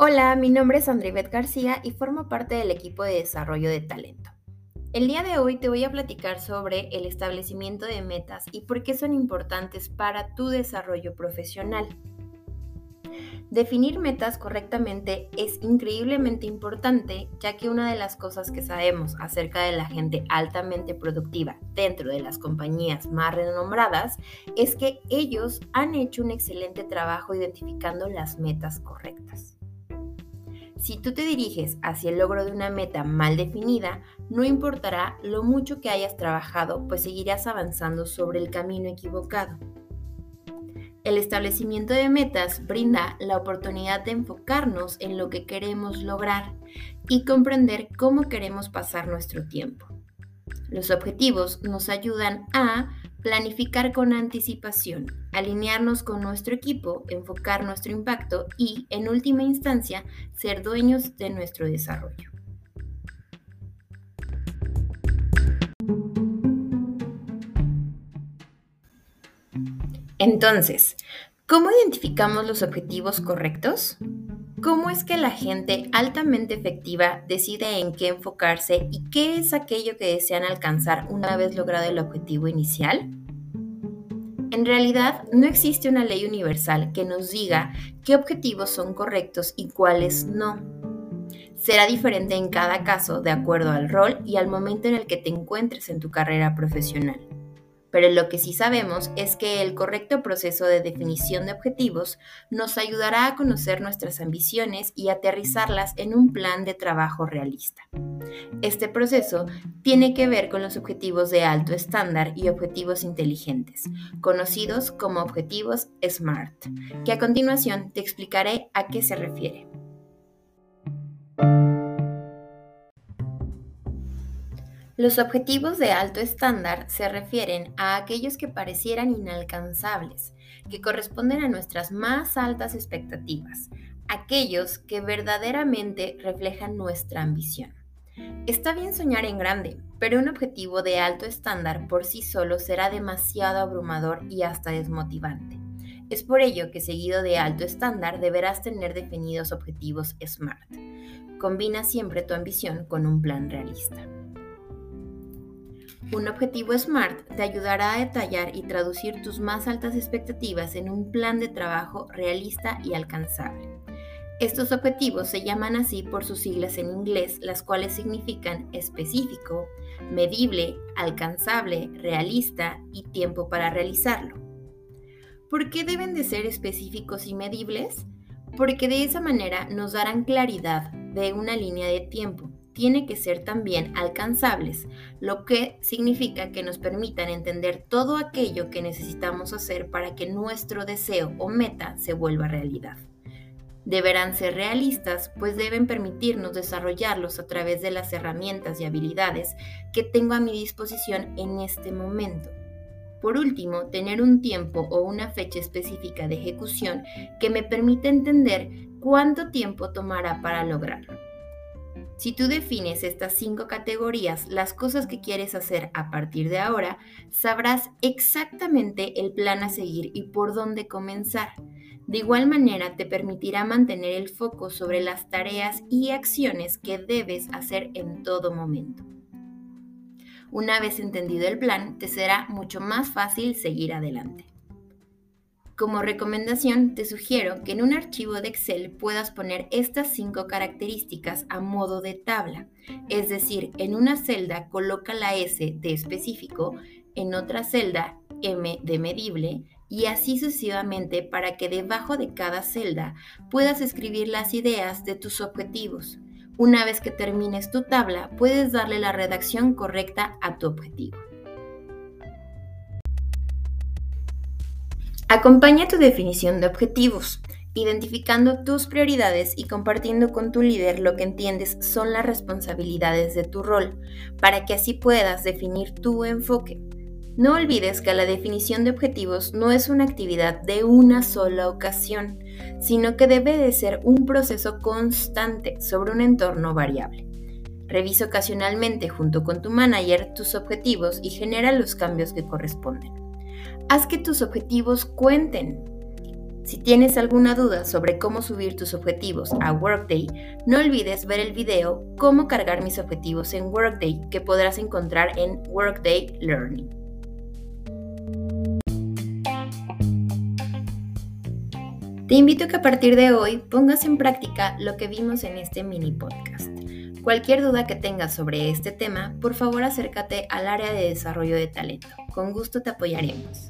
Hola, mi nombre es Andribet García y formo parte del equipo de desarrollo de talento. El día de hoy te voy a platicar sobre el establecimiento de metas y por qué son importantes para tu desarrollo profesional. Definir metas correctamente es increíblemente importante, ya que una de las cosas que sabemos acerca de la gente altamente productiva dentro de las compañías más renombradas es que ellos han hecho un excelente trabajo identificando las metas correctas. Si tú te diriges hacia el logro de una meta mal definida, no importará lo mucho que hayas trabajado, pues seguirás avanzando sobre el camino equivocado. El establecimiento de metas brinda la oportunidad de enfocarnos en lo que queremos lograr y comprender cómo queremos pasar nuestro tiempo. Los objetivos nos ayudan a planificar con anticipación, alinearnos con nuestro equipo, enfocar nuestro impacto y, en última instancia, ser dueños de nuestro desarrollo. Entonces, ¿cómo identificamos los objetivos correctos? ¿Cómo es que la gente altamente efectiva decide en qué enfocarse y qué es aquello que desean alcanzar una vez logrado el objetivo inicial? En realidad, no existe una ley universal que nos diga qué objetivos son correctos y cuáles no. Será diferente en cada caso de acuerdo al rol y al momento en el que te encuentres en tu carrera profesional pero lo que sí sabemos es que el correcto proceso de definición de objetivos nos ayudará a conocer nuestras ambiciones y aterrizarlas en un plan de trabajo realista. Este proceso tiene que ver con los objetivos de alto estándar y objetivos inteligentes, conocidos como objetivos SMART, que a continuación te explicaré a qué se refiere. Los objetivos de alto estándar se refieren a aquellos que parecieran inalcanzables, que corresponden a nuestras más altas expectativas, aquellos que verdaderamente reflejan nuestra ambición. Está bien soñar en grande, pero un objetivo de alto estándar por sí solo será demasiado abrumador y hasta desmotivante. Es por ello que seguido de alto estándar deberás tener definidos objetivos SMART. Combina siempre tu ambición con un plan realista. Un objetivo SMART te ayudará a detallar y traducir tus más altas expectativas en un plan de trabajo realista y alcanzable. Estos objetivos se llaman así por sus siglas en inglés, las cuales significan específico, medible, alcanzable, realista y tiempo para realizarlo. ¿Por qué deben de ser específicos y medibles? Porque de esa manera nos darán claridad de una línea de tiempo tiene que ser también alcanzables, lo que significa que nos permitan entender todo aquello que necesitamos hacer para que nuestro deseo o meta se vuelva realidad. Deberán ser realistas, pues deben permitirnos desarrollarlos a través de las herramientas y habilidades que tengo a mi disposición en este momento. Por último, tener un tiempo o una fecha específica de ejecución que me permita entender cuánto tiempo tomará para lograrlo. Si tú defines estas cinco categorías, las cosas que quieres hacer a partir de ahora, sabrás exactamente el plan a seguir y por dónde comenzar. De igual manera, te permitirá mantener el foco sobre las tareas y acciones que debes hacer en todo momento. Una vez entendido el plan, te será mucho más fácil seguir adelante. Como recomendación, te sugiero que en un archivo de Excel puedas poner estas cinco características a modo de tabla. Es decir, en una celda coloca la S de específico, en otra celda M de medible y así sucesivamente para que debajo de cada celda puedas escribir las ideas de tus objetivos. Una vez que termines tu tabla, puedes darle la redacción correcta a tu objetivo. Acompaña tu definición de objetivos, identificando tus prioridades y compartiendo con tu líder lo que entiendes son las responsabilidades de tu rol, para que así puedas definir tu enfoque. No olvides que la definición de objetivos no es una actividad de una sola ocasión, sino que debe de ser un proceso constante sobre un entorno variable. Revisa ocasionalmente junto con tu manager tus objetivos y genera los cambios que corresponden. Haz que tus objetivos cuenten. Si tienes alguna duda sobre cómo subir tus objetivos a Workday, no olvides ver el video Cómo cargar mis objetivos en Workday que podrás encontrar en Workday Learning. Te invito a que a partir de hoy pongas en práctica lo que vimos en este mini podcast. Cualquier duda que tengas sobre este tema, por favor acércate al área de desarrollo de talento. Con gusto te apoyaremos.